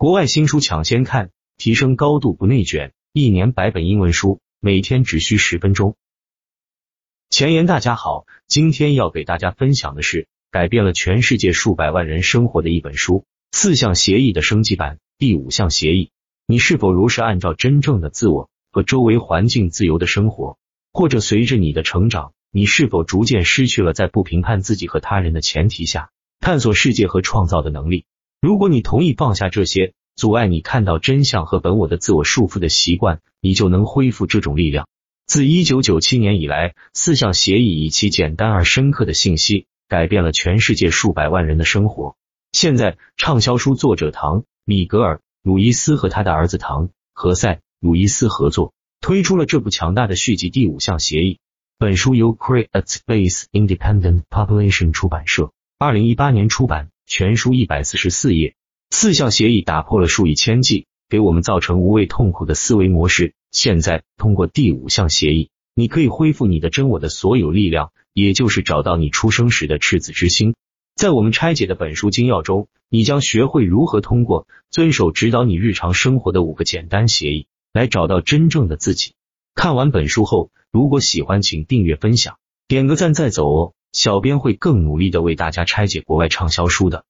国外新书抢先看，提升高度不内卷，一年百本英文书，每天只需十分钟。前言，大家好，今天要给大家分享的是改变了全世界数百万人生活的一本书——四项协议的升级版。第五项协议，你是否如实按照真正的自我和周围环境自由的生活？或者随着你的成长，你是否逐渐失去了在不评判自己和他人的前提下探索世界和创造的能力？如果你同意放下这些阻碍你看到真相和本我的自我束缚的习惯，你就能恢复这种力量。自一九九七年以来，四项协议以其简单而深刻的信息改变了全世界数百万人的生活。现在，畅销书作者唐·米格尔·鲁伊斯和他的儿子唐·何塞·鲁伊斯合作推出了这部强大的续集《第五项协议》。本书由 Create Space Independent Publishing 出版社二零一八年出版。全书一百四十四页，四项协议打破了数以千计给我们造成无谓痛苦的思维模式。现在通过第五项协议，你可以恢复你的真我的所有力量，也就是找到你出生时的赤子之心。在我们拆解的本书精要中，你将学会如何通过遵守指导你日常生活的五个简单协议，来找到真正的自己。看完本书后，如果喜欢，请订阅、分享、点个赞再走哦。小编会更努力的为大家拆解国外畅销书的。